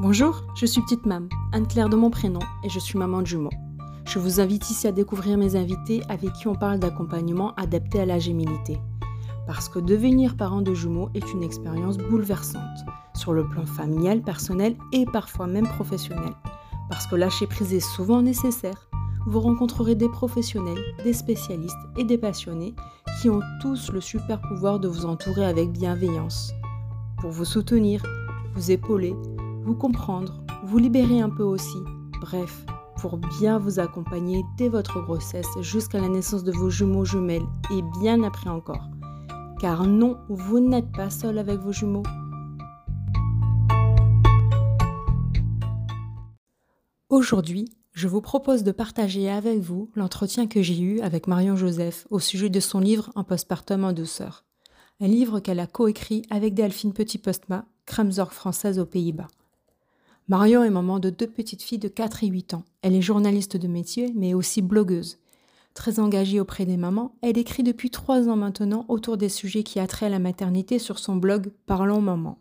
Bonjour, je suis Petite Mam, Anne-Claire de mon prénom, et je suis maman de jumeaux. Je vous invite ici à découvrir mes invités avec qui on parle d'accompagnement adapté à la gémilité. Parce que devenir parent de jumeaux est une expérience bouleversante, sur le plan familial, personnel et parfois même professionnel. Parce que lâcher prise est souvent nécessaire. Vous rencontrerez des professionnels, des spécialistes et des passionnés qui ont tous le super pouvoir de vous entourer avec bienveillance. Pour vous soutenir, vous épauler, vous comprendre, vous libérer un peu aussi. Bref, pour bien vous accompagner dès votre grossesse jusqu'à la naissance de vos jumeaux jumelles et bien après encore. Car non, vous n'êtes pas seul avec vos jumeaux. Aujourd'hui, je vous propose de partager avec vous l'entretien que j'ai eu avec Marion Joseph au sujet de son livre Un postpartum en douceur. Un livre qu'elle a coécrit avec Delphine Petit-Postma, Kramzorg française aux Pays-Bas. Marion est maman de deux petites filles de 4 et 8 ans. Elle est journaliste de métier, mais aussi blogueuse. Très engagée auprès des mamans, elle écrit depuis trois ans maintenant autour des sujets qui attraient la maternité sur son blog Parlons Maman.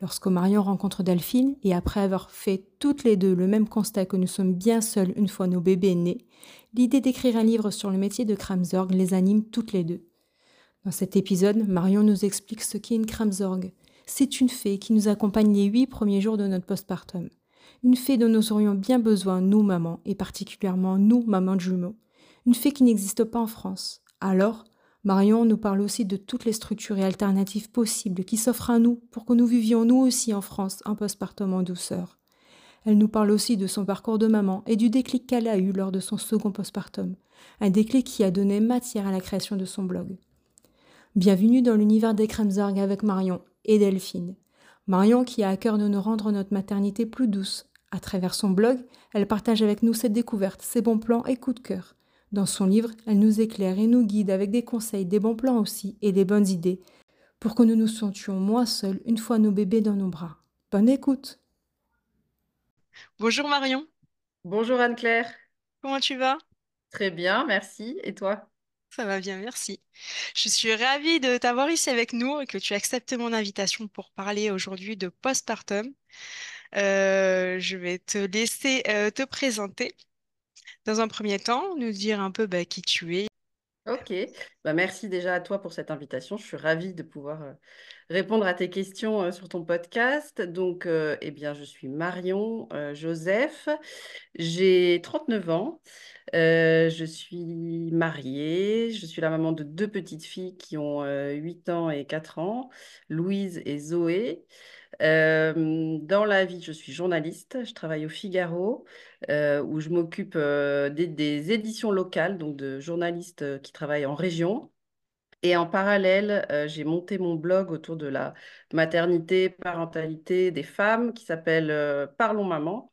Lorsque Marion rencontre Delphine, et après avoir fait toutes les deux le même constat que nous sommes bien seuls une fois nos bébés nés, l'idée d'écrire un livre sur le métier de Kramzorg les anime toutes les deux. Dans cet épisode, Marion nous explique ce qu'est une Kramzorg. C'est une fée qui nous accompagne les huit premiers jours de notre postpartum. Une fée dont nous aurions bien besoin, nous mamans, et particulièrement nous mamans de jumeaux. Une fée qui n'existe pas en France. Alors, Marion nous parle aussi de toutes les structures et alternatives possibles qui s'offrent à nous pour que nous vivions nous aussi en France un postpartum en douceur. Elle nous parle aussi de son parcours de maman et du déclic qu'elle a eu lors de son second postpartum, un déclic qui a donné matière à la création de son blog. Bienvenue dans l'univers des Kremzorg avec Marion et Delphine. Marion qui a à cœur de nous rendre notre maternité plus douce. À travers son blog, elle partage avec nous ses découvertes, ses bons plans et coups de cœur. Dans son livre, elle nous éclaire et nous guide avec des conseils, des bons plans aussi et des bonnes idées pour que nous nous sentions moins seuls une fois nos bébés dans nos bras. Bonne écoute. Bonjour Marion, Bonjour Anne-Claire. comment tu vas? Très bien, merci. Et toi? Ça va bien, merci. Je suis ravie de t'avoir ici avec nous et que tu acceptes mon invitation pour parler aujourd'hui de postpartum. Euh, je vais te laisser euh, te présenter dans un premier temps, nous dire un peu bah, qui tu es. Ok, bah, merci déjà à toi pour cette invitation. Je suis ravie de pouvoir euh, répondre à tes questions euh, sur ton podcast. Donc, euh, eh bien, je suis Marion Joseph, j'ai 39 ans, je suis mariée, je suis la maman de deux petites filles qui ont euh, 8 ans et 4 ans, Louise et Zoé. Euh, dans la vie, je suis journaliste, je travaille au Figaro, euh, où je m'occupe euh, des, des éditions locales, donc de journalistes qui travaillent en région. Et en parallèle, j'ai monté mon blog autour de la maternité, parentalité des femmes, qui s'appelle Parlons Maman,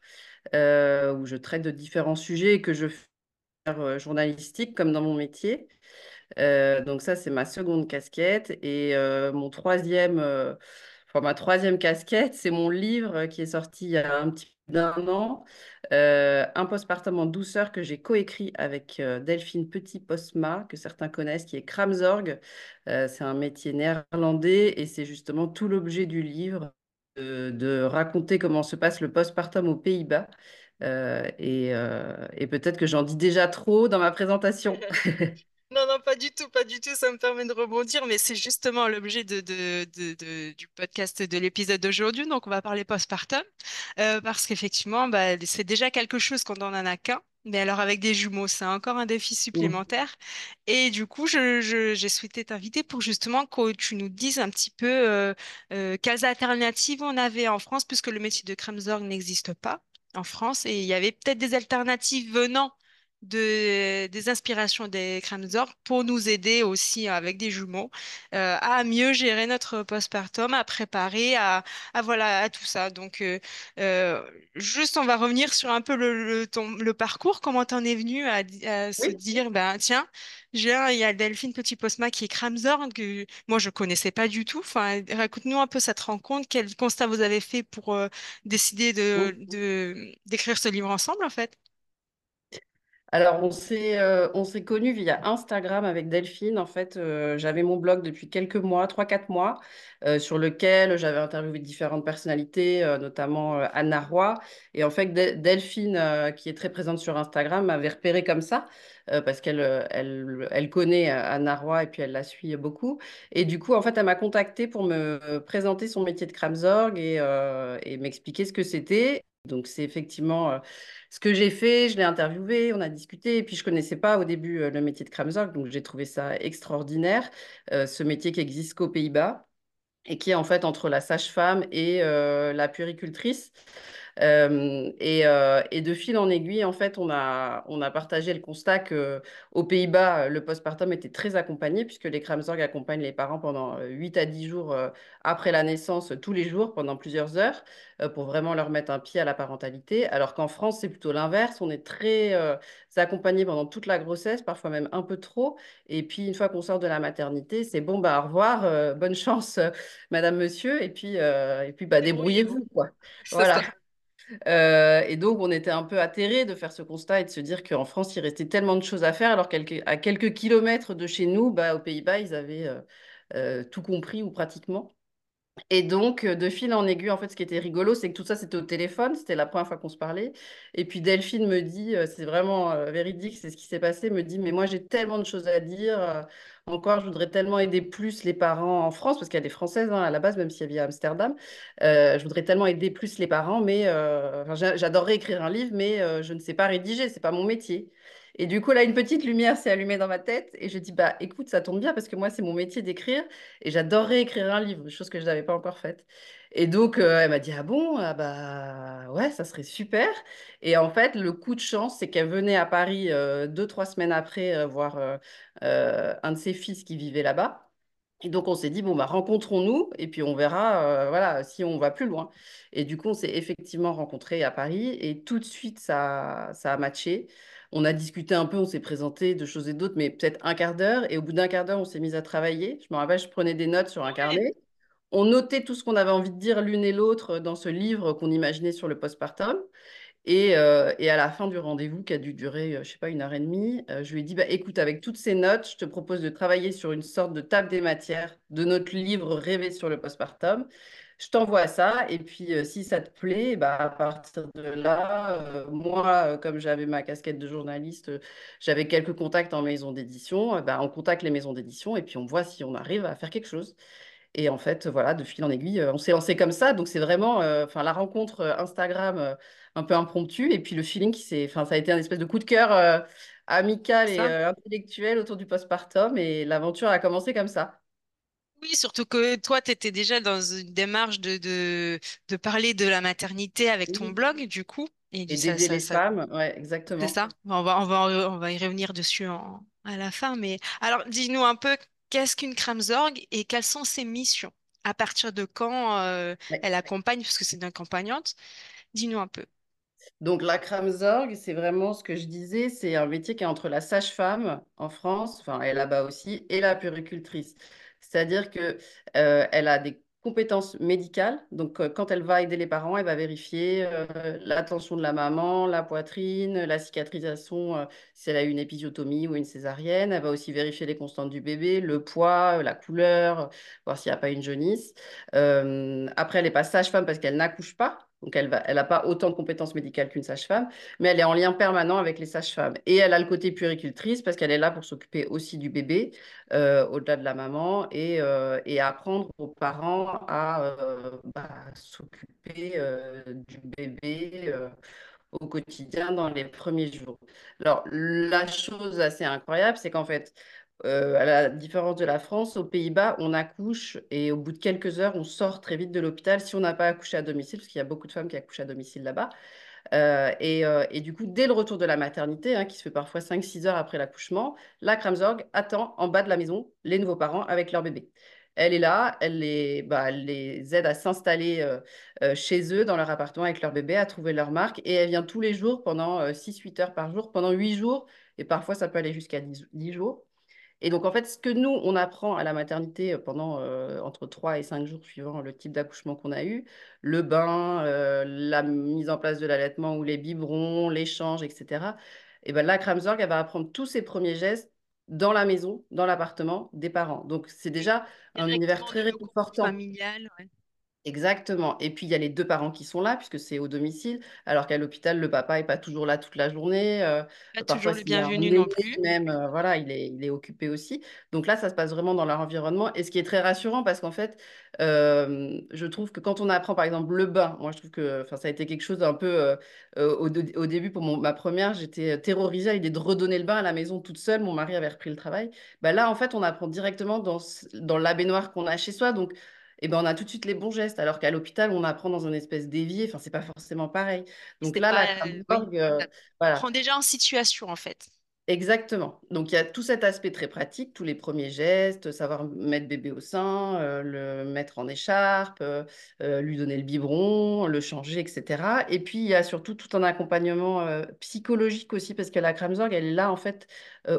où je traite de différents sujets que je fais journalistique comme dans mon métier. Donc ça, c'est ma seconde casquette. Et mon troisième, enfin, ma troisième casquette, c'est mon livre qui est sorti il y a un petit peu d'un an, euh, Un postpartum en douceur que j'ai coécrit avec euh, Delphine Petit-Postma, que certains connaissent, qui est Kramzorg. Euh, c'est un métier néerlandais et c'est justement tout l'objet du livre de, raconter comment se passe le postpartum aux Pays-Bas. Euh, et euh, et peut-être que j'en dis déjà trop dans ma présentation. Non, pas du tout, pas du tout, ça me permet de rebondir, mais c'est justement l'objet de, de- de- de- du podcast de l'épisode d'aujourd'hui, donc on va parler postpartum, euh, parce qu'effectivement, bah, c'est déjà quelque chose quand on en a qu'un, mais alors avec des jumeaux, c'est encore un défi supplémentaire, et du coup, je, je- j'ai souhaité t'inviter pour justement que tu nous dises un petit peu euh, euh, quelles alternatives on avait en France, puisque le métier de Kramzorg n'existe pas en France, et il y avait peut-être des alternatives venant de, des inspirations des Kramzor pour nous aider aussi avec des jumeaux euh, à mieux gérer notre postpartum, à préparer à, à voilà à tout ça. Donc euh, euh, juste on va revenir sur un peu le, le, ton- le parcours, comment t'en es venu à, se Oui. dire ben tiens, il y a Delphine Petit Postma qui est Kramzor que moi je connaissais pas du tout. Enfin raconte-nous un peu cette rencontre, quel constat vous avez fait pour euh, décider de, de d'écrire ce livre ensemble en fait? Alors, on s'est euh, on s'est connus via Instagram avec Delphine. En fait, euh, j'avais mon blog depuis quelques mois, 3-4 mois, euh, sur lequel j'avais interviewé différentes personnalités, euh, notamment Anna Roy. Et en fait, De- Delphine, qui est très présente sur Instagram, m'avait repéré comme ça, parce qu'elle elle, connaît Anna Roy et puis elle la suit beaucoup. Et du coup, en fait, elle m'a contactée pour me présenter son métier de Kramzorg et, m'expliquer ce que c'était. Donc, c'est effectivement ce que j'ai fait, je l'ai interviewé, on a discuté, et puis je connaissais pas au début euh, le métier de Kramzorg, donc j'ai trouvé ça extraordinaire, euh, ce métier qui existe qu'aux Pays-Bas et qui est en fait entre la sage-femme et euh, la puéricultrice. Euh, et, euh, et de fil en aiguille, en fait, on a, on a partagé le constat que aux Pays-Bas, le postpartum était très accompagné, puisque les Kramzorg accompagnent les parents pendant euh, 8 à 10 jours après la naissance, tous les jours, pendant plusieurs heures, pour vraiment leur mettre un pied à la parentalité. Alors qu'en France, c'est plutôt l'inverse. On est très euh, accompagné pendant toute la grossesse, parfois même un peu trop. Et puis, une fois qu'on sort de la maternité, c'est bon, bah, au revoir, bonne chance, madame, monsieur, et puis, et puis bah, Débrouillez-vous. quoi. Voilà. ça. Et donc, on était un peu atterrés de faire ce constat et de se dire qu'en France, il restait tellement de choses à faire, alors quelques, à quelques kilomètres de chez nous, bah, aux Pays-Bas, ils avaient tout compris ou pratiquement. Et donc, euh, de fil en aiguille, en fait, ce qui était rigolo, c'est que tout ça, c'était au téléphone. C'était la première fois qu'on se parlait. Et puis, Delphine me dit, euh, c'est vraiment euh, véridique, c'est ce qui s'est passé, me dit, mais moi, j'ai tellement de choses à dire. encore, je voudrais tellement aider plus les parents en France, parce a des Françaises hein, à la base, même si elle vit à Amsterdam. Je voudrais tellement aider plus les parents, mais euh, j'adorerais écrire un livre, mais je ne sais pas rédiger, c'est pas mon métier. Et du coup, là, une petite lumière s'est allumée dans ma tête et je dis, bah écoute, ça tombe bien parce que moi, c'est mon métier d'écrire. Et j'adorerais écrire un livre, chose que je n'avais pas encore faite. Et donc, euh, elle m'a dit, ah bon, ah bah ouais, ça serait super. Et en fait, le coup de chance, c'est qu'elle venait à Paris euh, deux, trois semaines après euh, voir un de ses fils qui vivait là-bas. Et donc, on s'est dit, bon, bah, rencontrons-nous et puis on verra voilà, si on va plus loin. Et du coup, on s'est effectivement rencontrés à Paris et tout de suite, ça, ça a matché. On a discuté un peu, on s'est présenté de choses et d'autres, mais peut-être un quart d'heure. Et au bout d'un quart d'heure, on s'est mis à travailler. Je me rappelle, je prenais des notes sur un carnet. On notait tout ce qu'on avait envie de dire l'une et l'autre dans ce livre qu'on imaginait sur le postpartum. Et, euh, et à la fin du rendez-vous, qui a dû durer, euh, je sais pas, une heure et demie, euh, je lui ai dit, bah, écoute, avec toutes ces notes, je te propose de travailler sur une sorte de table des matières de notre livre Rêver sur le postpartum. Je t'envoie ça, et puis euh, si ça te plaît, bah, à partir de là, euh, moi, euh, comme j'avais ma casquette de journaliste, j'avais quelques contacts en maison d'édition, bah, on contacte les maisons d'édition, et puis on voit si on arrive à faire quelque chose. Et en fait, voilà, de fil en aiguille, on s'est lancé comme ça. Donc, c'est vraiment enfin, la rencontre Instagram un peu impromptue. Et puis, le feeling qui s'est. Enfin, ça a été un espèce de coup de cœur amical et intellectuel autour du postpartum. Et l'aventure a commencé comme ça. Oui, surtout que toi, tu étais déjà dans une démarche de, de, de parler de la maternité avec ton Oui. blog, du coup. Et du- Et ça, d'aider ça, les ça, femmes. Ouais, c'est exactement. ça. On va, on va, on va y revenir dessus en- à la fin. Mais alors, dis-nous un peu, qu'est-ce qu'une Kramzorg et quelles sont ses missions? À partir de quand euh, Ouais. elle accompagne, parce que c'est une accompagnante. Dis-nous un peu. Donc, la Kramzorg, c'est vraiment ce que je disais, c'est un métier qui est entre la sage-femme en France, enfin, et là-bas aussi, et la puéricultrice. C'est-à-dire que euh, elle a des compétences médicales. Donc, euh, quand elle va aider les parents, elle va vérifier euh, la tension de la maman, la poitrine, la cicatrisation, euh, si elle a eu une épisiotomie ou une césarienne. Elle va aussi vérifier les constantes du bébé, le poids, la couleur, voir s'il n'y a pas une jaunisse. Après, elle n'est pas sage-femme parce qu'elle n'accouche pas. Donc, elle va, elle n'a pas autant de compétences médicales qu'une sage-femme, mais elle est en lien permanent avec les sages-femmes. Et elle a le côté puéricultrice parce qu'elle est là pour s'occuper aussi du bébé, euh, au-delà de la maman, et, euh, apprendre aux parents à euh, bah, s'occuper du bébé au quotidien dans les premiers jours. Alors, la chose assez incroyable, c'est qu'en fait, euh, à la différence de la France, aux Pays-Bas, on accouche et au bout de quelques heures, on sort très vite de l'hôpital si on n'a pas accouché à domicile, parce qu'il y a beaucoup de femmes qui accouchent à domicile là-bas. Euh, et, euh, et du coup, dès le retour de la maternité, hein, qui se fait parfois cinq six heures après l'accouchement, la Kramzorg attend en bas de la maison les nouveaux parents avec leur bébé. Elle est là, elle les, bah, aide à s'installer chez eux, dans leur appartement avec leur bébé, à trouver leur marque. Et elle vient tous les jours pendant six huit heures par jour, pendant 8 jours. Et parfois, ça peut aller jusqu'à 10 10 jours. Et donc, en fait, ce que nous, on apprend à la maternité pendant euh, entre 3 et 5 jours, suivant le type d'accouchement qu'on a eu, le bain, euh, la mise en place de l'allaitement ou les biberons, l'échange, etc., et ben la Kramzorg, elle va apprendre tous ses premiers gestes dans la maison, dans l'appartement des parents. Donc, c'est déjà un univers très réconfortant. Familial, ouais. Exactement. Et puis, il y a les deux parents qui sont là, puisque c'est au domicile, alors qu'à l'hôpital, le papa n'est pas toujours là toute la journée. Euh, pas toujours le bienvenu non plus. Même, euh, voilà, il est, il est occupé aussi. Donc là, ça se passe vraiment dans leur environnement. Et ce qui est très rassurant, parce qu'en fait, euh, je trouve que quand on apprend, par exemple, le bain, moi, je trouve que ça a été quelque chose d'un peu... Au, au, début, pour ma première, j'étais terrorisée à l'idée de redonner le bain à la maison toute seule. Mon mari avait repris le travail. Bah, là, en fait, on apprend directement dans, dans la baignoire qu'on a chez soi. Donc, eh ben, on a tout de suite les bons gestes, alors qu'à l'hôpital, on apprend dans une espèce d'évier. Enfin, c'est pas forcément pareil. Donc là, la euh, voilà. prend déjà en situation, en fait. Exactement. Donc il y a tout cet aspect très pratique, tous les premiers gestes, savoir mettre bébé au sein, euh, le mettre en écharpe, euh, euh, lui donner le biberon, le changer, etc. Et puis il y a surtout tout un accompagnement psychologique aussi, parce que la Kramzorg, elle est là en fait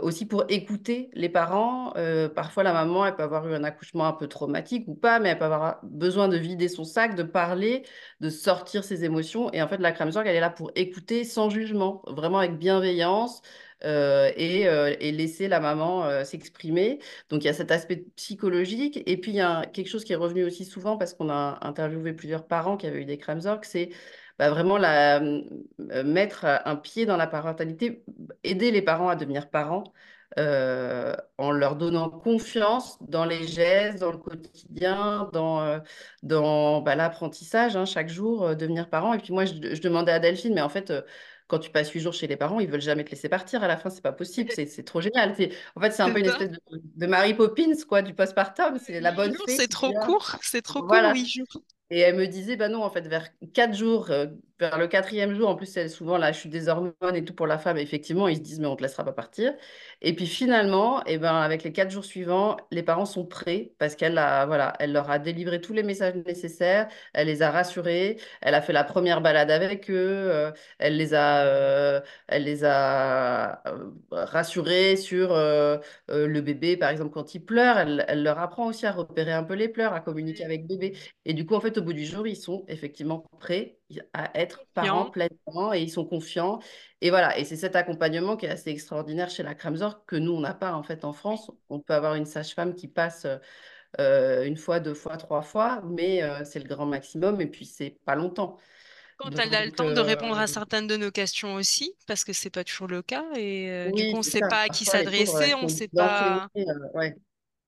aussi pour écouter les parents. parfois la maman, elle peut avoir eu un accouchement un peu traumatique ou pas, mais elle peut avoir besoin de vider son sac, de parler, de sortir ses émotions. Et en fait la Kramzorg, elle est là pour écouter sans jugement, vraiment avec bienveillance. Euh, et, euh, et, laisser la maman euh, s'exprimer. Donc il y a cet aspect psychologique. Et puis il y a quelque chose qui est revenu aussi souvent parce qu'on a interviewé plusieurs parents qui avaient eu des Kramzorg, c'est bah, vraiment mettre un pied dans la parentalité, aider les parents à devenir parents. en leur donnant confiance dans les gestes, dans le quotidien, dans, bah, l'apprentissage, hein, chaque jour, devenir parent. Et puis moi, je, demandais à Delphine, mais en fait, quand tu passes huit jours chez les parents, ils veulent jamais te laisser partir. À la fin, c'est pas possible. C'est trop génial. En fait, c'est un peu une espèce de, de Mary Poppins, quoi, du postpartum. C'est la bonne C'est trop court. C'est trop court, huit jours. Et elle me disait, bah non, en fait, vers quatre jours, euh, vers le quatrième jour, en plus, c'est souvent la chute des hormones et tout pour la femme, effectivement, ils se disent, mais on ne te laissera pas partir. Et puis finalement, eh ben, avec les quatre jours suivants, les parents sont prêts parce qu'elle a, voilà, elle leur a délivré tous les messages nécessaires, elle les a rassurés, elle a fait la première balade avec eux, euh, elle les a, euh, elle les a rassurés sur le bébé, par exemple, quand il pleure, elle, elle, leur apprend aussi à repérer un peu les pleurs, à communiquer avec bébé. Et du coup, en fait, au bout du jour, ils sont effectivement prêts à être parents pleinement et ils sont confiants. Et voilà, et c'est cet accompagnement qui est assez extraordinaire chez la Kramzor que nous, on n'a pas en fait en France. On peut avoir une sage-femme qui passe euh, une fois, deux fois, trois fois, mais euh, c'est le grand maximum et puis c'est pas longtemps. Quand elle a le temps de répondre à euh, certaines de nos questions aussi, parce que c'est pas toujours le cas, et du coup, on ne sait pas à qui s'adresser, on ne sait pas. Ouais.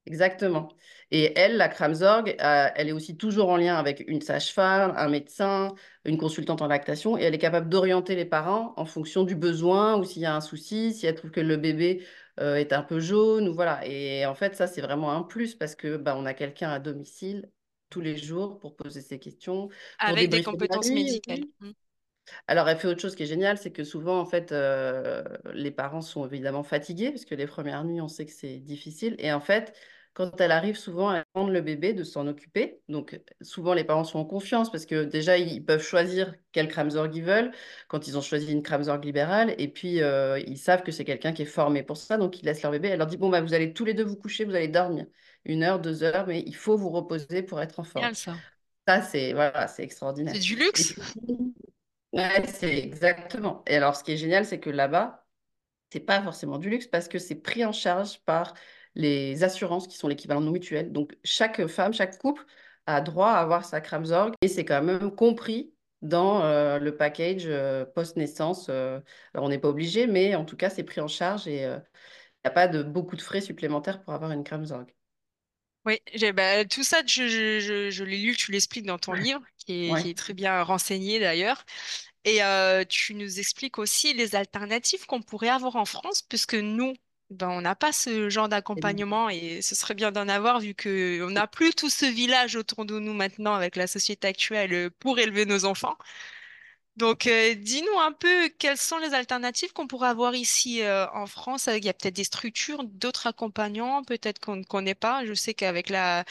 Exactement. Et elle, la Kramzorg, euh, elle est aussi toujours en lien avec une sage-femme, un médecin, une consultante en lactation, et elle est capable d'orienter les parents en fonction du besoin ou s'il y a un souci, si elle trouve que le bébé euh, est un peu jaune, ou voilà. Et en fait, ça, c'est vraiment un plus parce que bah, on a quelqu'un à domicile tous les jours pour poser ses questions. Avec des compétences médicales. Mmh. Alors, elle fait autre chose qui est génial, c'est que souvent, en fait, euh, les parents sont évidemment fatigués, parce que les premières nuits, on sait que c'est difficile. Et en fait, quand elle arrive souvent à prendre le bébé, de s'en occuper. Donc, souvent, les parents sont en confiance parce que déjà, ils peuvent choisir quel Kramzorg ils veulent quand ils ont choisi une Kramzorg libérale. Et puis, euh, ils savent que c'est quelqu'un qui est formé pour ça. Donc, ils laissent leur bébé. Elle leur dit Bon, bah, vous allez tous les deux vous coucher, vous allez dormir une heure, deux heures, mais il faut vous reposer pour être en forme. ça. Ça, c'est voilà, c'est extraordinaire. C'est du luxe? Ouais, c'est exactement. Et alors, ce qui est génial, c'est que là-bas, c'est pas forcément du luxe parce que c'est pris en charge par les assurances qui sont l'équivalent de nos mutuelles. Donc, chaque femme, chaque couple a droit à avoir sa Kramzorg et c'est quand même compris dans euh, le package euh, post-naissance. Euh, alors, on n'est pas obligé, mais en tout cas, c'est pris en charge et il n'y a pas de beaucoup de frais supplémentaires pour avoir une Kramzorg. Oui, bah, tout ça, je, je, je, l'ai lu, tu l'expliques dans ton livre, qui est, qui est, très bien renseigné d'ailleurs. Et tu nous expliques aussi les alternatives qu'on pourrait avoir en France, puisque nous, ben, on n'a pas ce genre d'accompagnement et ce serait bien d'en avoir vu qu'on n'a plus tout ce village autour de nous maintenant avec la société actuelle euh, pour élever nos enfants. Donc, euh, dis-nous un peu quelles sont les alternatives qu'on pourrait avoir ici euh, en France. Il y a peut-être des structures, d'autres accompagnants, peut-être qu'on ne connaît pas. Je sais qu'avec la,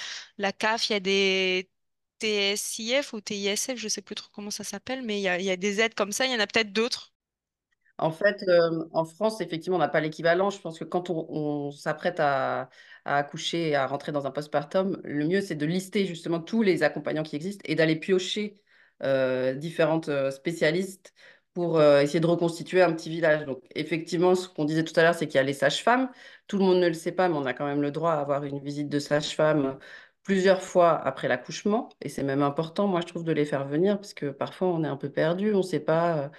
CAF, il y a des TSIF ou TISF, je ne sais plus trop comment ça s'appelle, mais il y a, des aides comme ça. Il y en a peut-être d'autres. En fait, euh, en France, effectivement, on n'a pas l'équivalent. Je pense que quand on, s'apprête à, accoucher et à rentrer dans un postpartum, le mieux, c'est de lister justement tous les accompagnants qui existent et d'aller piocher différentes euh, spécialistes pour euh, essayer de reconstituer un petit village. Donc, effectivement, ce qu'on disait tout à l'heure, c'est qu'il y a les sages-femmes. Tout le monde ne le sait pas, mais on a quand même le droit à avoir une visite de sage-femme plusieurs fois après l'accouchement. Et c'est même important, moi, je trouve, de les faire venir, parce que parfois, on est un peu perdu, on ne sait pas. euh,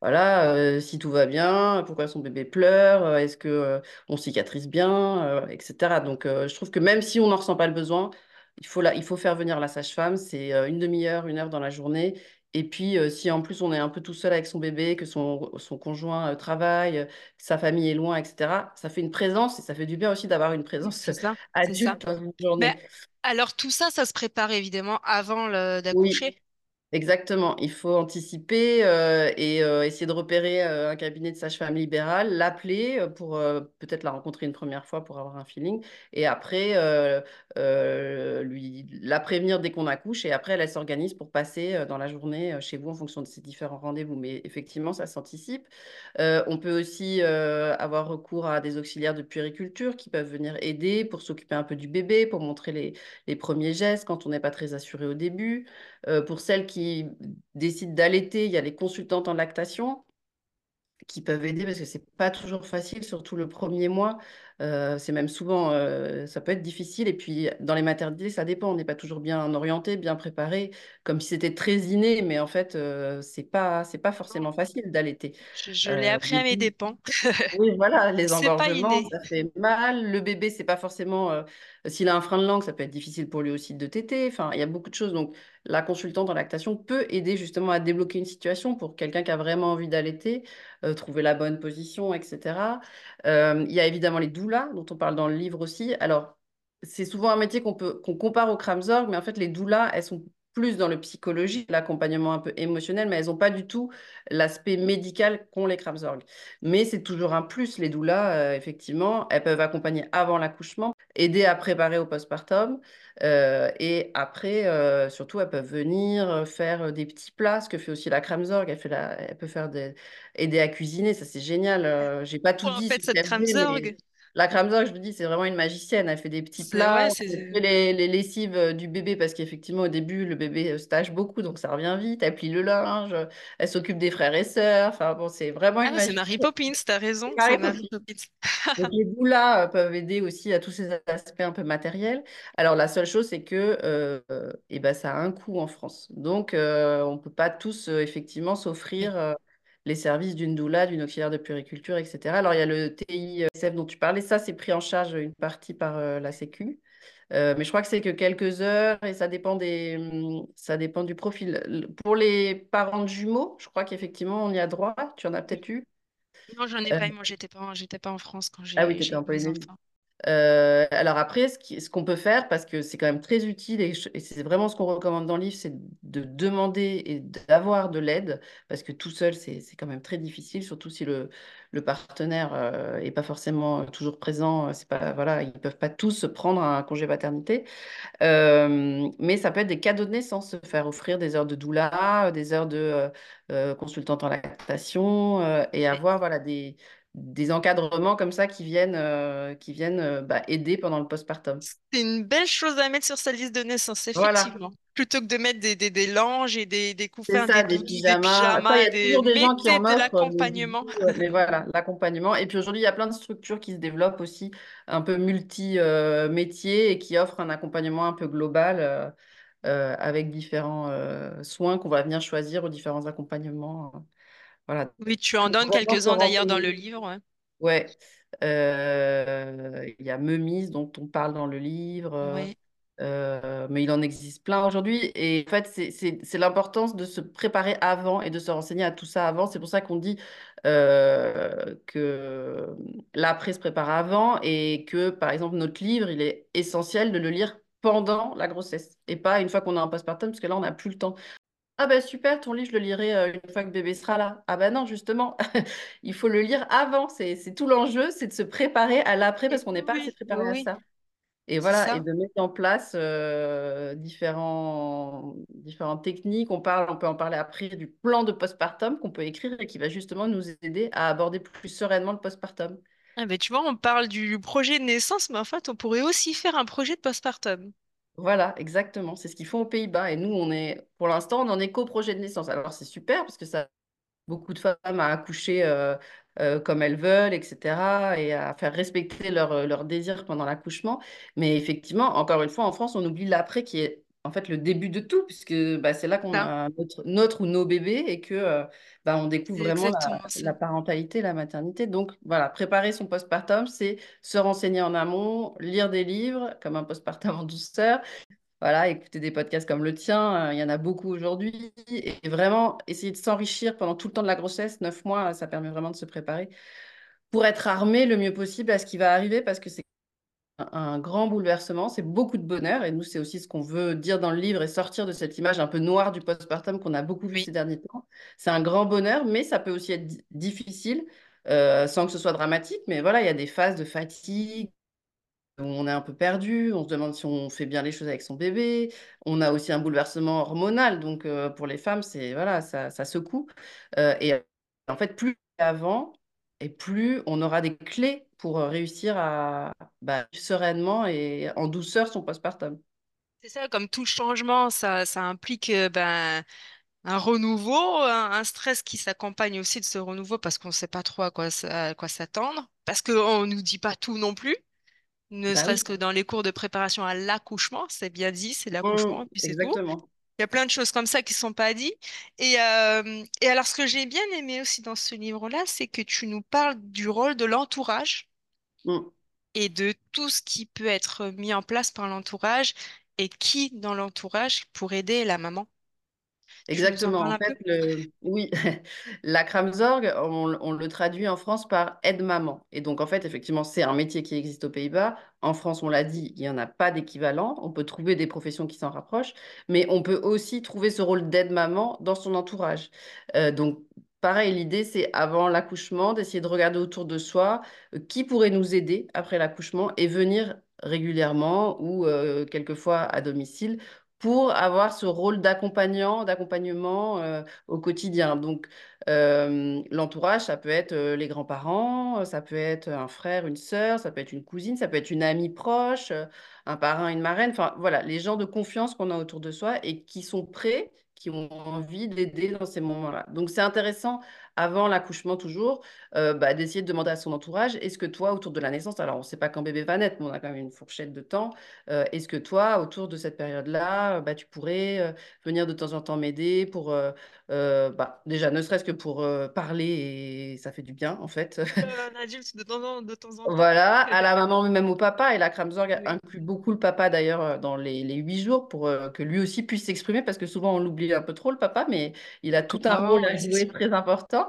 voilà, euh, si tout va bien, pourquoi son bébé pleure, euh, est-ce que euh, on cicatrise bien, euh, etc. Donc, euh, je trouve que même si on n'en ressent pas le besoin, il faut, la- il faut faire venir la sage-femme. C'est euh, une demi-heure, une heure dans la journée. Et puis, euh, si en plus on est un peu tout seul avec son bébé, que son, son conjoint euh, travaille, euh, que sa famille est loin, etc., ça fait une présence et ça fait du bien aussi d'avoir une présence ça, adulte dans une Mais journée. alors tout ça, ça se prépare évidemment avant Oui. Exactement, il faut anticiper euh, et euh, essayer de repérer euh, un cabinet de sage-femme libérale, l'appeler pour peut-être la rencontrer une première fois pour avoir un feeling et après lui la prévenir dès qu'on accouche et après elle, s'organise pour passer dans la journée chez vous en fonction de ses différents rendez-vous. Mais effectivement, ça s'anticipe. On peut aussi avoir recours à des auxiliaires de puériculture qui peuvent venir aider pour s'occuper un peu du bébé, pour montrer les, les premiers gestes quand on n'est pas très assuré au début. Pour celles qui décident d'allaiter, il y a les consultantes en lactation qui peuvent aider parce que c'est pas toujours facile, surtout le premier mois. Euh, c'est même souvent, euh, ça peut être difficile. Et puis dans les maternités, ça dépend. On n'est pas toujours bien orienté, bien préparé, comme si c'était très inné, mais en fait, euh, c'est pas, c'est pas forcément facile d'allaiter. Je, je l'ai Euh, appris à mes dépens. oui, voilà, les engorgements, ça fait mal. Le bébé, c'est pas forcément. s'il a un frein de langue, ça peut être difficile pour lui aussi de téter. Enfin, il y a beaucoup de choses. Donc, la consultante en lactation peut aider justement à débloquer une situation pour quelqu'un qui a vraiment envie d'allaiter, trouver la bonne position, etc. Il y a évidemment les doulas, dont on parle dans le livre aussi. Alors, c'est souvent un métier qu'on peut, qu'on compare au Kramzorg, mais en fait, les doulas, elles sont plus dans le psychologique, l'accompagnement un peu émotionnel, mais elles n'ont pas du tout l'aspect médical qu'ont les Kramzorg. Mais c'est toujours un plus, les doulas, euh, effectivement. Elles peuvent accompagner avant l'accouchement, aider à préparer au postpartum. euh, et après, euh, surtout, elles peuvent venir faire des petits plats, ce que fait aussi la Kramzorg. Elle, fait la... Elle peut faire des... aider à cuisiner, ça c'est génial. Euh, j'ai pas tout en dit ce fait, cette mais la Kramzorg, je vous dis, c'est vraiment une magicienne. Elle fait des petits plats, elle fait les, les lessives euh, du bébé, parce qu'effectivement, au début, le bébé euh, se tâche beaucoup, donc ça revient vite. Elle plie le linge, elle s'occupe des frères et sœurs. Enfin bon, c'est vraiment ah une c'est. Mary Poppins, t'as raison, c'est Mary Mary Poppins. Poppins. Donc les doulas euh, peuvent aider aussi à tous ces aspects un peu matériels. Alors la seule chose, c'est que euh, eh ben, ça a un coût en France. Donc euh, on ne peut pas tous euh, effectivement s'offrir les services d'une doula, d'une auxiliaire de puériculture, etc. Alors il y a le TISF dont tu parlais, ça c'est pris en charge une partie par euh, la Sécu. Euh, mais je crois que c'est que quelques heures et ça dépend des, hum, ça dépend du profil. Pour les parents de jumeaux, je crois qu'effectivement on y a droit. Tu en as peut-être eu? Non, j'en ai Euh, pas eu. Moi, j'étais pas, j'étais pas en France quand ah oui, j'ai tu étais j'ai eu en Polynésie. Euh, alors après, ce qu'on peut faire, parce que c'est quand même très utile et, c'est vraiment ce qu'on recommande dans le livre, c'est de demander et d'avoir de l'aide, parce que tout seul, c'est quand même très difficile, surtout si le, le partenaire euh, est pas forcément toujours présent. euh, C'est pas, voilà, ils peuvent pas tous prendre un congé paternité. Euh, mais ça peut être des cadeaux de naissance, se faire offrir des heures de doula, des heures de euh, euh, consultante en lactation, euh, et avoir voilà, des, des encadrements comme ça qui viennent, euh, qui viennent euh, bah, aider pendant le postpartum. C'est une belle chose à mettre sur sa liste de naissance, Voilà, effectivement. Plutôt que de mettre des, des, des langes et des, des des ça, des des pyjamas. Après, il y pyjamas, a des... toujours des gens qui en de offrent, du l'accompagnement. euh, mais voilà, l'accompagnement. Et puis aujourd'hui, il y a plein de structures qui se développent aussi, un peu multi-métiers et qui offrent un accompagnement un peu global. euh, euh, avec différents euh, soins qu'on va venir choisir aux différents accompagnements. Voilà, Oui, tu en donnes quelques-uns d'ailleurs dans le livre. ouais. Ouais, Euh, il y a Memise dont on parle dans le livre, euh, euh, mais il en existe plein aujourd'hui. Et en fait, c'est l'importance de se préparer avant et de se renseigner à tout ça avant. C'est pour ça qu'on dit euh, que l'après se prépare avant et que, par exemple, notre livre, il est essentiel de le lire pendant la grossesse et pas une fois qu'on a un postpartum, parce que là, on n'a plus le temps. Ah ben super, ton livre, je le lirai euh, une fois que bébé sera là. Ah ben non, justement, il faut le lire avant. C'est, c'est tout l'enjeu, c'est de se préparer à l'après parce qu'on n'est pas assez oui, préparé à oui, ça. Et c'est voilà, et ça. de mettre en place euh, différents, différentes techniques. On parle, on peut en parler après du plan de postpartum qu'on peut écrire et qui va justement nous aider à aborder plus sereinement le postpartum. Ah ben, tu vois, on parle du projet de naissance, mais en fait, on pourrait aussi faire un projet de postpartum. Voilà, exactement. C'est ce qu'ils font aux Pays-Bas. Et nous, on est, pour l'instant, on en est qu'au projet de naissance. Alors c'est super parce que ça beaucoup de femmes à accoucher euh, euh, comme elles veulent, etc., et à faire respecter leur, euh, leur désir pendant l'accouchement. Mais effectivement, encore une fois, en France, on oublie l'après qui est en fait le début de tout, puisque bah, c'est là qu'on a notre, notre ou nos bébés et que euh, bah, on découvre vraiment la, parentalité, la maternité. Donc voilà, préparer son postpartum, c'est se renseigner en amont, lire des livres comme un postpartum en douceur, voilà, écouter des podcasts comme le tien, euh, il y en a beaucoup aujourd'hui. Et vraiment, essayer de s'enrichir pendant tout le temps de la grossesse, neuf mois, ça permet vraiment de se préparer pour être armé le mieux possible à ce qui va arriver parce que c'est un, grand bouleversement, c'est beaucoup de bonheur. Et nous, c'est aussi ce qu'on veut dire dans le livre et sortir de cette image un peu noire du postpartum qu'on a beaucoup vu ces derniers temps. C'est un grand bonheur, mais ça peut aussi être di- difficile euh, sans que ce soit dramatique. Mais voilà, il y a des phases de fatigue où on est un peu perdu, on se demande si on fait bien les choses avec son bébé. On a aussi un bouleversement hormonal, donc euh, pour les femmes, c'est voilà, ça, ça secoue. Euh, et en fait, plus avant, et plus on aura des clés pour euh, réussir à bah, sereinement et en douceur son postpartum. c'est ça, comme tout changement, ça, ça implique euh, ben, un renouveau, un, un stress qui s'accompagne aussi de ce renouveau parce qu'on ne sait pas trop à quoi, s- à quoi s'attendre, parce qu'on ne nous dit pas tout non plus, ne Bah serait-ce oui, que dans les cours de préparation à l'accouchement, c'est bien dit, c'est Mmh, l'accouchement, puis c'est tout. Il y a plein de choses comme ça qui ne sont pas dites. Et, euh, et alors, ce que j'ai bien aimé aussi dans ce livre-là, c'est que tu nous parles du rôle de l'entourage Mmh. et de tout ce qui peut être mis en place par l'entourage et qui dans l'entourage pour aider la maman. Exactement. En fait, le... oui, la Kramzorg, on, on le traduit en France par aide-maman. Et donc, en fait, effectivement, c'est un métier qui existe aux Pays-Bas. En France, on l'a dit, il n'y en a pas d'équivalent. On peut trouver des professions qui s'en rapprochent, mais on peut aussi trouver ce rôle d'aide-maman dans son entourage. Euh, donc, pareil, l'idée, c'est avant l'accouchement, d'essayer de regarder autour de soi euh, qui pourrait nous aider après l'accouchement et venir régulièrement ou euh, quelquefois à domicile pour avoir ce rôle d'accompagnant, d'accompagnement euh, au quotidien. Donc, l'entourage, ça peut être les grands-parents, ça peut être un frère, une sœur, ça peut être une cousine, ça peut être une amie proche, un parrain, une marraine. Enfin, voilà, les gens de confiance qu'on a autour de soi et qui sont prêts, qui ont envie d'aider dans ces moments-là. Donc, c'est intéressant, avant l'accouchement toujours, euh, bah, d'essayer de demander à son entourage, est-ce que toi, autour de la naissance, alors on ne sait pas quand bébé va naître, mais on a quand même une fourchette de temps, euh, est-ce que toi, autour de cette période-là, euh, bah, tu pourrais euh, venir de temps en temps m'aider pour, bah, déjà, ne serait-ce que pour parler et ça fait du bien, en fait. Un adulte de temps en, de temps en temps. Voilà, à la maman, mais même au papa. Et la Kramzorg Oui. inclut beaucoup le papa d'ailleurs dans les, les huit jours pour que lui aussi puisse s'exprimer parce que souvent on l'oublie un peu trop le papa, mais il a tout un rôle à jouer très important.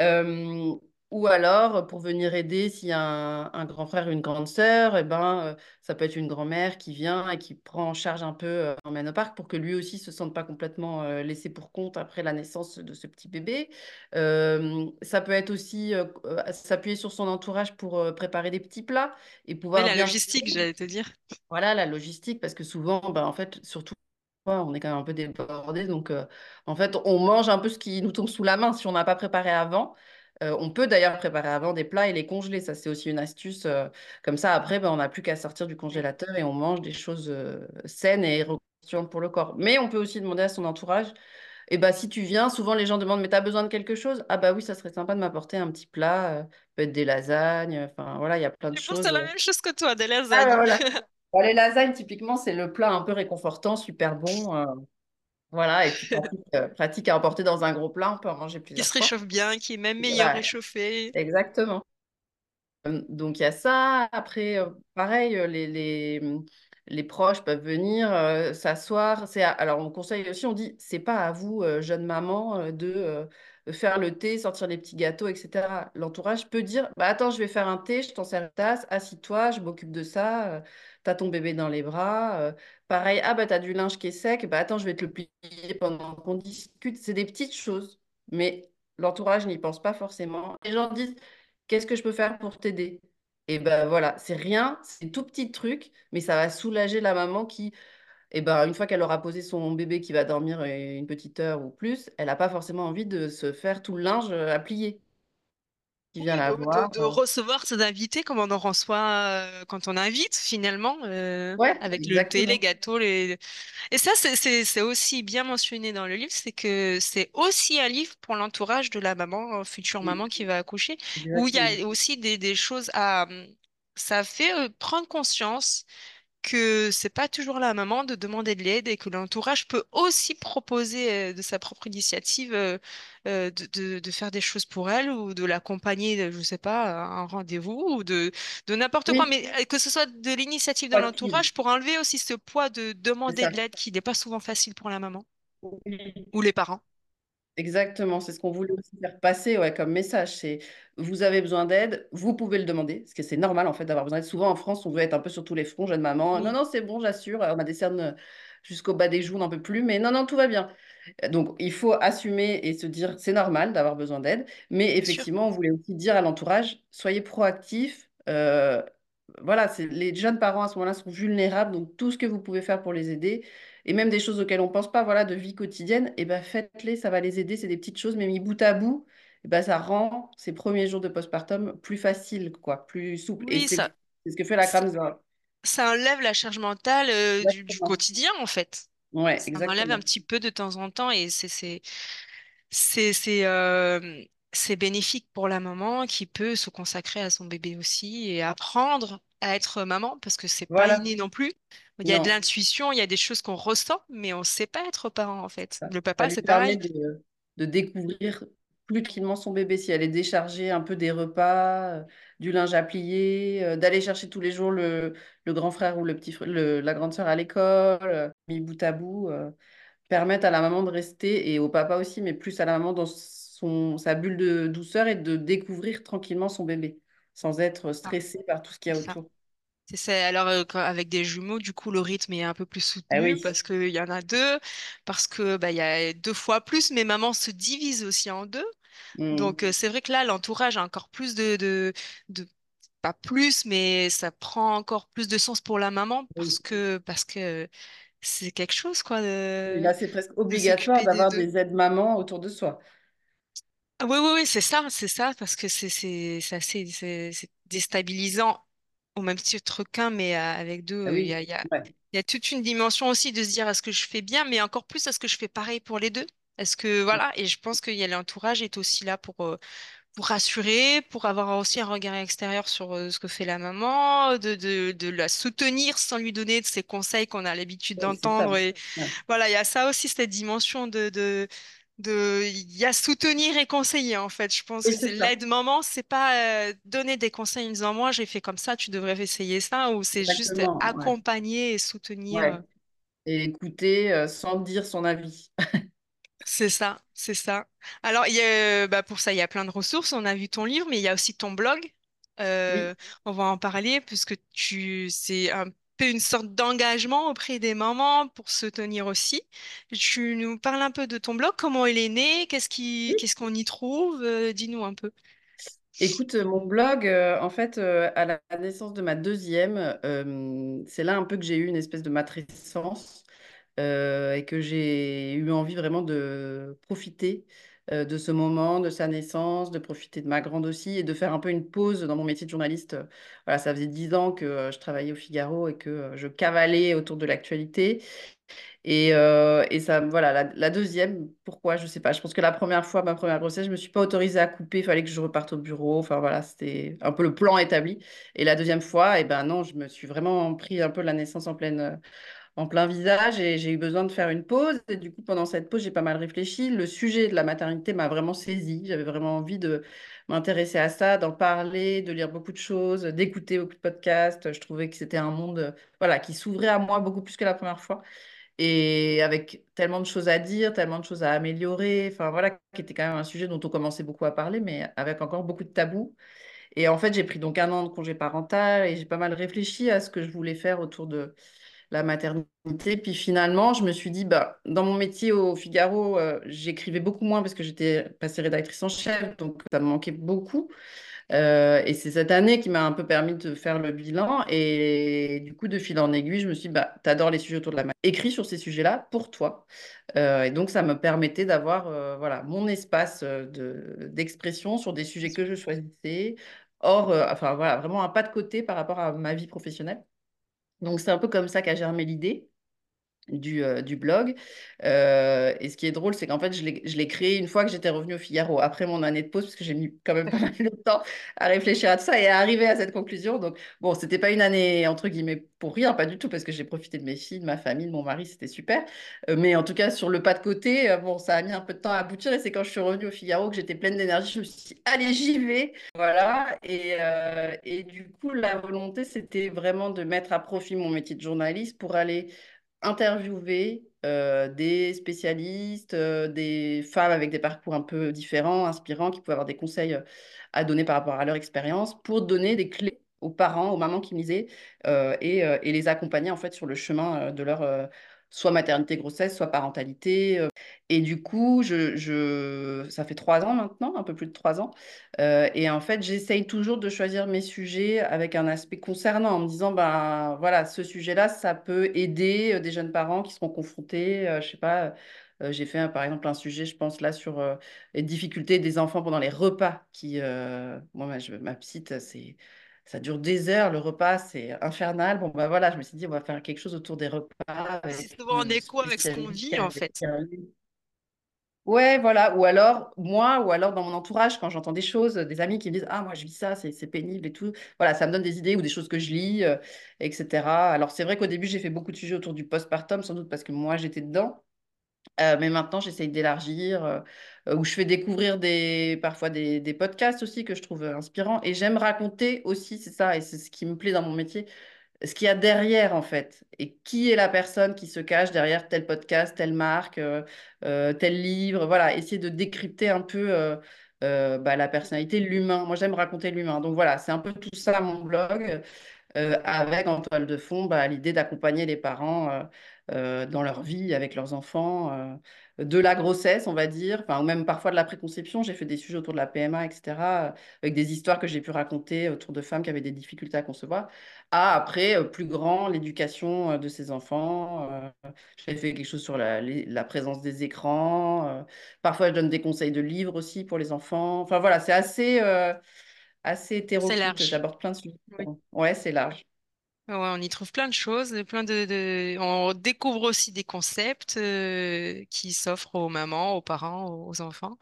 Euh, ou alors pour venir aider s'il y a un, un grand frère ou une grande sœur, et ben, euh, ça peut être une grand-mère qui vient et qui prend en charge un peu, euh, emmène au parc pour que lui aussi se sente pas complètement euh, laissé pour compte après la naissance de ce petit bébé. Euh, ça peut être aussi euh, euh, s'appuyer sur son entourage pour euh, préparer des petits plats et Oui, pouvoir la bien logistique, j'allais te dire. voilà la logistique parce que souvent ben, en fait surtout on est quand même un peu débordé donc euh, en fait on mange un peu ce qui nous tombe sous la main si on n'a pas préparé avant Euh, on peut d'ailleurs préparer avant des plats et les congeler ça c'est aussi une astuce euh, comme ça après ben, on n'a plus qu'à sortir du congélateur et on mange des choses saines et reconstituantes pour le corps mais on peut aussi demander à son entourage et bah si tu viens, souvent les gens demandent, mais t'as besoin de quelque chose? Ah bah oui, ça serait sympa de m'apporter un petit plat, peut-être des lasagnes, enfin voilà, il y a plein de J'ai pensé à choses. la même chose que toi, des Ah bah lasagnes. voilà. Bon, les lasagnes, typiquement, c'est le plat un peu réconfortant, super bon. euh, voilà, et puis pratique, euh, pratique à emporter dans un gros plat, on peut en manger Qui plusieurs se fois. réchauffe bien, qui est même meilleur réchauffé. exactement. Euh, Donc il y a ça. Après, euh, pareil, euh, les, les, hum, les proches peuvent venir euh, s'asseoir. C'est à- Alors on conseille aussi, on dit, c'est pas à vous, euh, jeune maman, euh, de euh, faire le thé, sortir les petits gâteaux, etc. L'entourage peut dire, bah attends, je vais faire un thé, je t'en sers une tasse, assis-toi, je m'occupe de ça. Euh, t'as ton bébé dans les bras. euh, pareil, ah bah t'as du linge qui est sec, bah attends, je vais te le plier pendant qu'on discute. C'est des petites choses, mais l'entourage n'y pense pas forcément. Les gens disent Qu'est-ce que je peux faire pour t'aider? Et ben voilà, c'est rien, c'est tout petit truc, mais ça va soulager la maman qui, et ben une fois qu'elle aura posé son bébé qui va dormir euh, une petite heure ou plus, elle n'a pas forcément envie de se faire tout le linge euh, à plier. Qui vient la Oui, de, voir. de recevoir ses invités comme on en reçoit euh, quand on invite finalement, euh, Ouais, avec le thé, les gâteaux, les... Et ça, c'est aussi bien mentionné dans le livre, c'est que c'est aussi un livre pour l'entourage de la maman, euh, future maman qui va accoucher, où il y a aussi des, des choses à... Ça fait euh, prendre conscience que c'est pas toujours la maman de demander de l'aide et que l'entourage peut aussi proposer de sa propre initiative de, de- de faire des choses pour elle ou de l'accompagner, je sais pas, à un rendez-vous ou de, de n'importe quoi, mais que ce soit de l'initiative de l'entourage pour enlever aussi ce poids de demander de l'aide qui n'est pas souvent facile pour la maman Oui. ou les parents. Exactement, c'est ce qu'on voulait aussi faire passer ouais, comme message. C'est vous avez besoin d'aide, vous pouvez le demander, parce que c'est normal en fait d'avoir besoin d'aide. Souvent en France, on veut être un peu sur tous les fronts, jeune maman. Non, non, c'est bon, j'assure. On a des cernes jusqu'au bas des joues, on n'en peut plus, mais non, non, tout va bien. Donc il faut assumer et se dire c'est normal d'avoir besoin d'aide, mais effectivement, on voulait aussi dire à l'entourage soyez proactifs. euh, voilà, les jeunes parents à ce moment-là sont vulnérables, donc tout ce que vous pouvez faire pour les aider, et même des choses auxquelles on ne pense pas, voilà, de vie quotidienne, et ben faites-les, ça va les aider, c'est des petites choses, mais mis bout à bout, et ben ça rend ces premiers jours de postpartum plus faciles, quoi, plus souples. Et Oui, c'est ça, c'est ce que fait la ça, crème ça enlève la charge mentale euh, du, quotidien en fait. Ouais, Ça enlève un petit peu de temps en temps et c'est c'est c'est c'est euh, c'est bénéfique pour la maman qui peut se consacrer à son bébé aussi et apprendre à être maman parce que c'est pas Voilà. inné non plus. Il y a de l'intuition, il y a des choses qu'on ressent, mais on sait pas être parent en fait. Ça, Le papa, c'est pareil. de, de découvrir plus tranquillement son bébé, si elle est déchargée un peu des repas, euh, du linge à plier, euh, d'aller chercher tous les jours le, le grand frère ou le petit le- la grande sœur à l'école, euh, mis bout à bout, euh, permettent à la maman de rester et au papa aussi, mais plus à la maman dans son, sa bulle de douceur et de découvrir tranquillement son bébé, sans être Ah, stressé par tout ce qu'il y a ça. autour. C'est ça. Alors, euh, quand- avec des jumeaux, du coup, le rythme est un peu plus Ah soutenu oui, parce qu'il y en a deux, parce que bah, y a deux fois plus, mais maman se divise aussi en deux. Donc, Mm. euh, c'est vrai que là, l'entourage a encore plus de, de, de- pas plus, mais ça prend encore plus de sens pour la maman parce que, parce que c'est quelque chose, quoi, de, Là, c'est presque obligatoire des d'avoir deux. des aides-mamans autour de soi. Oui, oui, oui, c'est ça, c'est ça, parce que c'est c'est c'est assez c'est c'est déstabilisant au même titre qu'un, mais euh, avec Ah deux, il y oui, a, il y a, ouais, il y a toute une dimension aussi de se dire est-ce que je fais bien, mais encore plus est-ce que je fais pareil pour les deux? Est-ce que voilà, et je pense qu'il y a l'entourage est aussi là pour, euh, pour rassurer, pour avoir aussi un regard extérieur sur euh, ce que fait la maman, de, de, de la soutenir sans lui donner de ses conseils qu'on a l'habitude oui, c'est ça. d'entendre. Et Ouais. voilà, il y a ça aussi, cette dimension de, de, de, il y a soutenir et conseiller en fait. Je pense que l'aide maman, c'est pas euh, donner des conseils en disant moi j'ai fait comme ça, tu devrais essayer ça, ou c'est juste. Ouais. accompagner et soutenir. Ouais. euh, Et écouter euh, sans dire son avis. C'est ça, c'est ça. Alors, il y a, bah, pour ça, il y a plein de ressources. On a vu ton livre, mais il y a aussi ton blog. Oui. On va en parler puisque tu, c'est un une sorte d'engagement auprès des mamans pour se tenir aussi. Tu nous parles un peu de ton blog, comment il est né, qu'est-ce qui, Oui. qu'est-ce qu'on y trouve, euh, dis-nous un peu. Écoute, euh, mon blog, euh, en fait, euh, à la naissance de ma deuxième, c'est là un peu que j'ai eu une espèce de matrescence et que j'ai eu envie vraiment de profiter euh, de ce moment, de sa naissance, de profiter de ma grande aussi et de faire un peu une pause dans mon métier de journaliste. Voilà, ça faisait dix ans que euh, je travaillais au Figaro et que euh, je cavalais autour de l'actualité. Et, euh, et ça, voilà, la, deuxième, pourquoi, je sais pas. Je pense que la première fois, ma première grossesse, je me suis pas autorisée à couper, il fallait que je reparte au bureau. Enfin voilà, c'était un peu le plan établi. Et la deuxième fois, eh ben non, je me suis vraiment pris un peu la naissance en pleine, euh, en plein visage et j'ai eu besoin de faire une pause. Et du coup, pendant cette pause, j'ai pas mal réfléchi. Le sujet de la maternité m'a vraiment saisie. J'avais vraiment envie de m'intéresser à ça, d'en parler, de lire beaucoup de choses, d'écouter beaucoup de podcasts. Je trouvais que c'était un monde, voilà, qui s'ouvrait à moi beaucoup plus que la première fois et avec tellement de choses à dire, tellement de choses à améliorer, enfin voilà, qui était quand même un sujet dont on commençait beaucoup à parler, mais avec encore beaucoup de tabous. Et en fait, j'ai pris donc un an de congé parental et j'ai pas mal réfléchi à ce que je voulais faire autour de la maternité. Puis finalement, je me suis dit, bah, dans mon métier au Figaro, euh, j'écrivais beaucoup moins parce que j'étais passée rédactrice en chef, donc ça me manquait beaucoup. Euh, et c'est cette année qui m'a un peu permis de faire le bilan. Et du coup, de fil en aiguille, je me suis dit, bah, t'adores les sujets autour de la maladie. Écris sur ces sujets-là pour toi. Euh, et donc, ça me permettait d'avoir voilà, mon espace de, d'expression sur des sujets que je choisissais. Or, enfin voilà, vraiment un pas de côté par rapport à ma vie professionnelle. Donc, c'est un peu comme ça qu'a germé l'idée du, euh, du blog. Euh, et ce qui est drôle, c'est qu'en fait, je l'ai créé une fois que j'étais revenue au Figaro, après mon année de pause, parce que j'ai mis quand même pas mal de temps à réfléchir à tout ça et à arriver à cette conclusion. Donc, bon, c'était pas une année, entre guillemets, pour rien, pas du tout, parce que j'ai profité de mes filles, de ma famille, de mon mari, c'était super. Euh, mais en tout cas, sur le pas de côté, bon, ça a mis un peu de temps à aboutir. Et c'est quand je suis revenue au Figaro que j'étais pleine d'énergie, je me suis dit, allez, j'y vais. Voilà. Et, et du coup, la volonté, c'était vraiment de mettre à profit mon métier de journaliste pour aller interviewer euh, des spécialistes, euh, des femmes avec des parcours un peu différents, inspirants, qui pouvaient avoir des conseils euh, à donner par rapport à leur expérience, pour donner des clés aux parents, aux mamans qui me lisaient, et, et, les accompagner en fait sur le chemin de leur soit maternité, grossesse, soit parentalité. Euh. Et du coup, je, je, ça fait trois ans maintenant, un peu plus de trois ans. Euh, et en fait, j'essaye toujours de choisir mes sujets avec un aspect concernant, en me disant, ben voilà, ce sujet-là, ça peut aider euh, des jeunes parents qui seront confrontés, je sais pas. j'ai fait par exemple un sujet, je pense là, sur les difficultés des enfants pendant les repas. Qui, moi, ma, ma petite, c'est ça dure des heures, le repas, c'est infernal. Bon, ben voilà, je me suis dit, on va faire quelque chose autour des repas. C'est souvent en écho avec ce qu'on vit, en fait. Ouais, voilà. Ou alors, moi, ou alors dans mon entourage, quand j'entends des choses, des amis qui me disent, ah, moi, je vis ça, c'est pénible et tout. Voilà, ça me donne des idées ou des choses que je lis, euh, etc. Alors, c'est vrai qu'au début, j'ai fait beaucoup de sujets autour du postpartum, sans doute parce que moi, j'étais dedans. Euh, mais maintenant, j'essaye d'élargir, euh, où je fais découvrir parfois des, podcasts aussi que je trouve inspirants. Et j'aime raconter aussi, c'est ça, et c'est ce qui me plaît dans mon métier, ce qu'il y a derrière en fait. Et qui est la personne qui se cache derrière tel podcast, telle marque, euh, tel livre. Voilà, essayer de décrypter un peu bah, la personnalité, l'humain. Moi, j'aime raconter l'humain. Donc voilà, c'est un peu tout ça mon blog. avec en toile de fond bah, l'idée d'accompagner les parents euh, dans leur vie avec leurs enfants, euh, de la grossesse, on va dire, ou même parfois de la préconception. J'ai fait des sujets autour de la PMA, etc., euh, avec des histoires que j'ai pu raconter autour de femmes qui avaient des difficultés à concevoir, à après, plus grand, l'éducation de ces enfants. j'ai fait quelque chose sur la, la présence des écrans. parfois, je donne des conseils de livres aussi pour les enfants. Enfin, voilà, c'est assez, assez hétéroclite. J'aborde plein de sujets. Ouais, c'est large. Ouais, on y trouve plein de choses, plein de, on découvre aussi des concepts euh, qui s'offrent aux mamans, aux parents, aux enfants.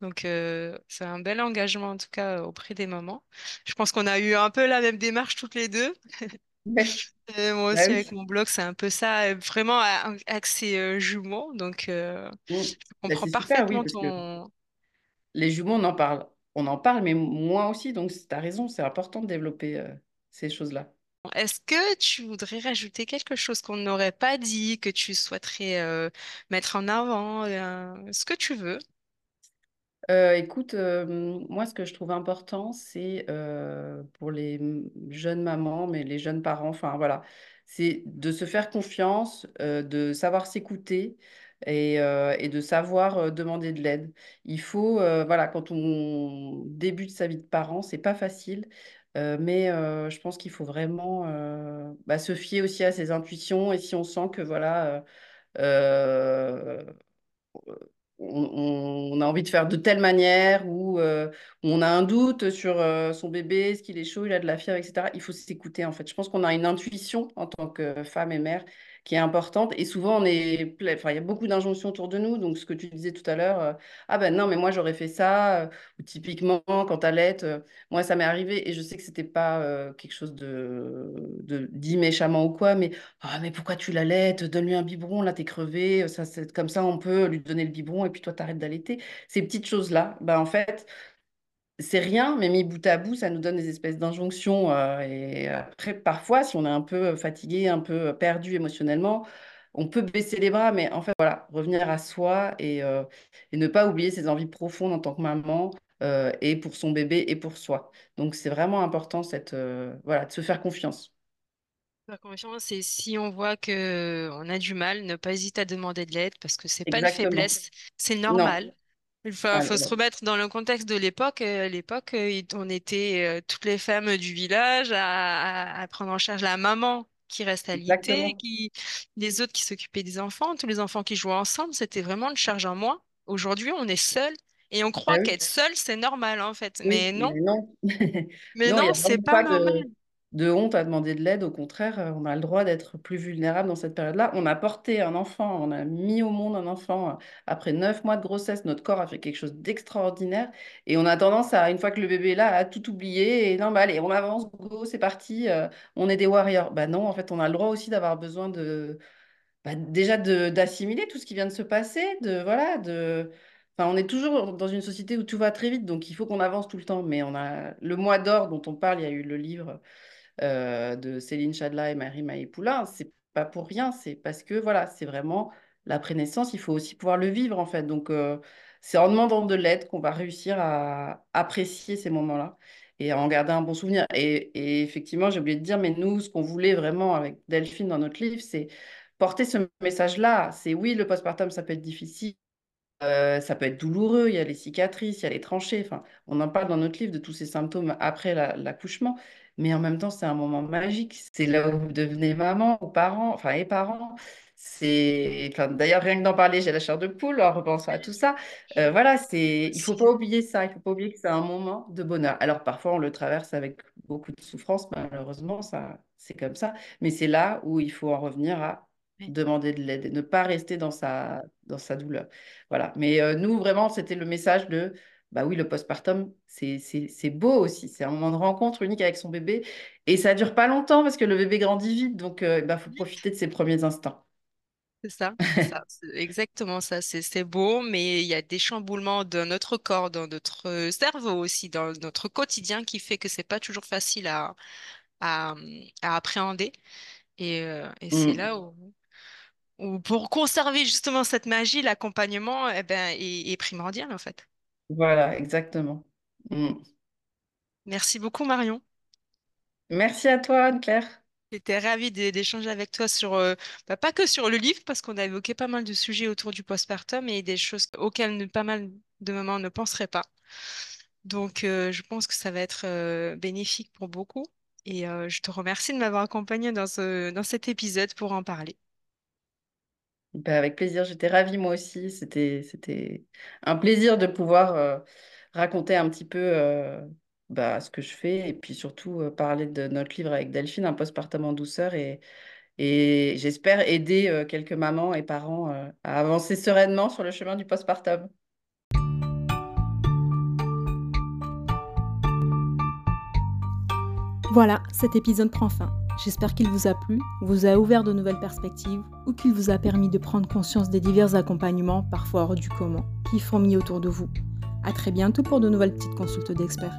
Donc, euh, c'est un bel engagement en tout cas auprès des mamans. Je pense qu'on a eu un peu la même démarche toutes les deux. Euh, moi Bah aussi, avec oui. mon blog, c'est un peu ça, vraiment axé jumeaux. Donc, je. Bah, comprends c'est super, oui, parfaitement ton, les jumeaux, on en parle. On en parle, mais moi aussi, donc tu as raison, c'est important de développer ces choses-là. Est-ce que tu voudrais rajouter quelque chose qu'on n'aurait pas dit, que tu souhaiterais euh, mettre en avant, euh, ce que tu veux? Euh, écoute, moi, ce que je trouve important, c'est pour les jeunes mamans, mais les jeunes parents, enfin voilà, c'est de se faire confiance, de savoir s'écouter et, de savoir demander de l'aide. Il faut, voilà, quand on débute sa vie de parent, c'est pas facile, euh, mais euh, je pense qu'il faut vraiment euh, bah, se fier aussi à ses intuitions et si on sent que voilà. on, a envie de faire de telle manière ou on a un doute sur son bébé, est-ce qu'il est chaud, il a de la fièvre, etc. Il faut s'écouter en fait. Je pense qu'on a une intuition en tant que femme et mère qui est importante et souvent on est, enfin il y a beaucoup d'injonctions autour de nous. Donc ce que tu disais tout à l'heure, euh, ah ben non mais moi j'aurais fait ça. euh, ou typiquement quand t'allaites, euh, moi ça m'est arrivé et je sais que c'était pas euh, quelque chose de, dit méchamment ou quoi, mais ah, mais pourquoi tu l'allaites? Donne-lui un biberon, là, t'es crevé. Ça, comme ça, on peut lui donner le biberon et puis toi, t'arrêtes d'allaiter. Ces petites choses-là, bah, en fait, c'est rien, mais mis bout à bout, ça nous donne des espèces d'injonctions. euh, et après, parfois, si on est un peu fatigué, un peu perdu émotionnellement, on peut baisser les bras, mais en fait, voilà, revenir à soi et, euh, et ne pas oublier ses envies profondes en tant que maman. euh, et pour son bébé et pour soi. Donc c'est vraiment important cette, euh, voilà, de se faire confiance. La confiance, c'est si on voit que on a du mal, ne pas hésiter à demander de l'aide parce que c'est pas une Exactement. faiblesse, c'est Non. normal. Il faut, faut se remettre dans le contexte de l'époque. À l'époque, on était toutes les femmes du village à, à, prendre en charge la maman qui reste alitée, qui, les autres qui s'occupaient des enfants, tous les enfants qui jouaient ensemble. C'était vraiment une charge en moins. Aujourd'hui, on est seul et on croit ah qu'être seul, c'est normal en fait. mais non. Mais non, mais non, c'est pas, normal de honte à demander de l'aide. Au contraire, euh, on a le droit d'être plus vulnérable dans cette période-là. On a porté un enfant, on a mis au monde un enfant. Euh, après neuf mois de grossesse, notre corps a fait quelque chose d'extraordinaire. Et on a tendance à, une fois que le bébé est là, à tout oublier. Et non, bah allez, on avance, go, c'est parti, euh, on est des warriors. Bah non, en fait, on a le droit aussi d'avoir besoin de. Bah, déjà d'assimiler tout ce qui vient de se passer, de voilà, de. Enfin, on est toujours dans une société où tout va très vite, donc il faut qu'on avance tout le temps. Mais on a le mois d'or dont on parle, il y a eu le livre euh, de Céline Chadla et Marie Maïpoula, c'est pas pour rien, c'est parce que voilà, c'est vraiment la prénaissance, il faut aussi pouvoir le vivre en fait. Donc euh, c'est en demandant de l'aide qu'on va réussir à apprécier ces moments-là et à en garder un bon souvenir. Et, effectivement, j'ai oublié de dire, mais nous, ce qu'on voulait vraiment avec Delphine dans notre livre, c'est porter ce message-là. C'est oui, le postpartum, ça peut être difficile, euh, ça peut être douloureux, il y a les cicatrices, il y a les tranchées. Enfin, on en parle dans notre livre de tous ces symptômes après l'accouchement mais en même temps, c'est un moment magique. C'est là où vous devenez maman ou parents, enfin, et parents. C'est, enfin, d'ailleurs, rien que d'en parler, j'ai la chair de poule en repensant à tout ça. Euh, voilà, c'est, il faut pas oublier ça. Il faut pas oublier que c'est un moment de bonheur. Alors, parfois, on le traverse avec beaucoup de souffrance, malheureusement, ça, c'est comme ça. Mais c'est là où il faut en revenir à demander de l'aide et ne pas rester dans sa, dans sa douleur. Voilà. Mais euh, nous, vraiment, c'était le message de bah oui, le postpartum, c'est beau aussi. C'est un moment de rencontre unique avec son bébé. Et ça dure pas longtemps parce que le bébé grandit vite. Donc, il euh, bah, faut profiter de ses premiers instants. C'est ça, exactement ça. C'est beau, mais il y a des chamboulements dans notre corps, dans notre cerveau aussi, dans notre quotidien qui fait que c'est pas toujours facile à, à, appréhender. Et, euh, c'est mmh. là où, pour conserver justement cette magie, l'accompagnement eh ben, est, est primordial en fait. Voilà, exactement. Mm. Merci beaucoup, Marion. Merci à toi, Anne-Claire. J'étais ravie d'échanger avec toi sur, euh, bah, pas que sur le livre, parce qu'on a évoqué pas mal de sujets autour du postpartum et des choses auxquelles pas mal de mamans ne penseraient pas. Donc, euh, je pense que ça va être euh, bénéfique pour beaucoup. Et je te remercie de m'avoir accompagnée dans ce, dans cet épisode pour en parler. Bah, avec plaisir, j'étais ravie moi aussi. C'était, un plaisir de pouvoir euh, raconter un petit peu euh, bah, ce que je fais et puis surtout euh, parler de notre livre avec Delphine, Un postpartum en douceur et, et j'espère aider quelques mamans et parents à avancer sereinement sur le chemin du postpartum. Voilà, cet épisode prend fin. J'espère qu'il vous a plu, vous a ouvert de nouvelles perspectives ou qu'il vous a permis de prendre conscience des divers accompagnements, parfois hors du commun, qui fourmillent autour de vous. A très bientôt pour de nouvelles petites consultes d'experts.